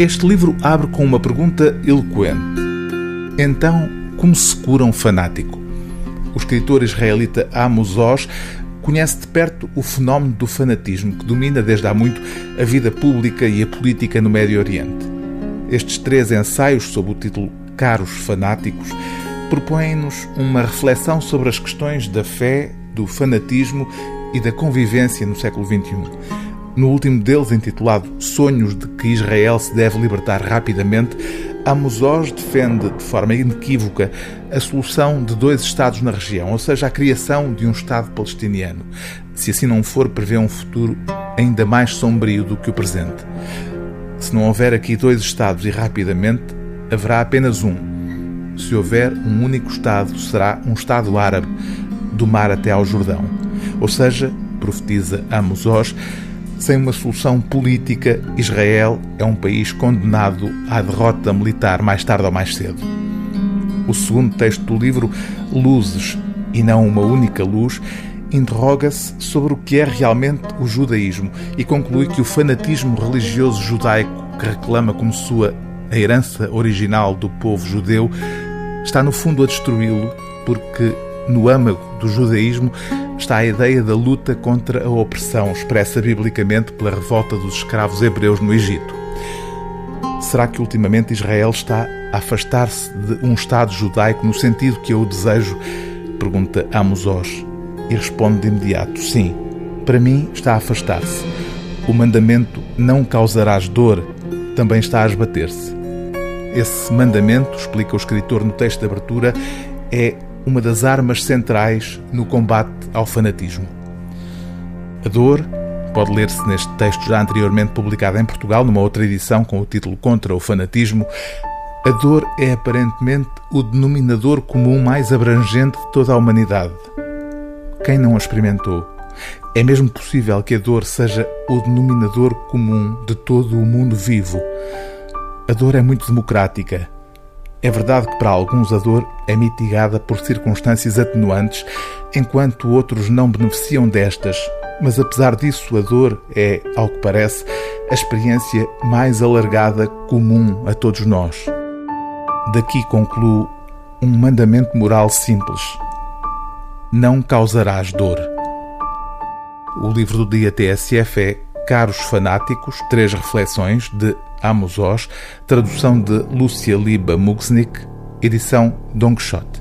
Este livro abre com uma pergunta eloquente. Então, como se cura um fanático? O escritor israelita Amos Oz conhece de perto o fenómeno do fanatismo que domina desde há muito a vida pública e a política no Médio Oriente. Estes três ensaios, sob o título Caros Fanáticos, propõem-nos uma reflexão sobre as questões da fé, do fanatismo e da convivência no século XXI. No último deles, intitulado Sonhos de que Israel se deve libertar rapidamente, Amos Oz defende de forma inequívoca a solução de dois Estados na região, ou seja, a criação de um Estado palestiniano. Se assim não for, prevê um futuro ainda mais sombrio do que o presente. Se não houver aqui dois Estados e rapidamente, haverá apenas um. Se houver um único Estado, será um Estado árabe, do mar até ao Jordão. Ou seja, profetiza Amos Oz, sem uma solução política, Israel é um país condenado à derrota militar mais tarde ou mais cedo. O segundo texto do livro, Luzes e não uma única luz, interroga-se sobre o que é realmente o judaísmo e conclui que o fanatismo religioso judaico que reclama como sua a herança original do povo judeu está no fundo a destruí-lo porque no âmago do judaísmo está a ideia da luta contra a opressão, expressa biblicamente pela revolta dos escravos hebreus no Egito. Será que ultimamente Israel está a afastar-se de um Estado judaico no sentido que eu o desejo? Pergunta Amos Oz. E responde de imediato: sim, para mim está a afastar-se. O mandamento não causarás dor também está a esbater-se. Esse mandamento, explica o escritor no texto de abertura, é uma das armas centrais no combate ao fanatismo. A dor pode ler-se neste texto já anteriormente publicado em Portugal, numa outra edição com o título Contra o Fanatismo. A dor é aparentemente o denominador comum mais abrangente de toda a humanidade. Quem não a experimentou? É mesmo possível que a dor seja o denominador comum de todo o mundo vivo. A dor é muito democrática é verdade que para alguns a dor é mitigada por circunstâncias atenuantes, enquanto outros não beneficiam destas, mas apesar disso a dor é, ao que parece, a experiência mais alargada comum a todos nós. Daqui concluo um mandamento moral simples: não causarás dor. O livro do dia TSF é Caros Fanáticos, Três Reflexões, de Amos Oz, tradução de Lúcia Liba Mugsnik, edição Don Quixote.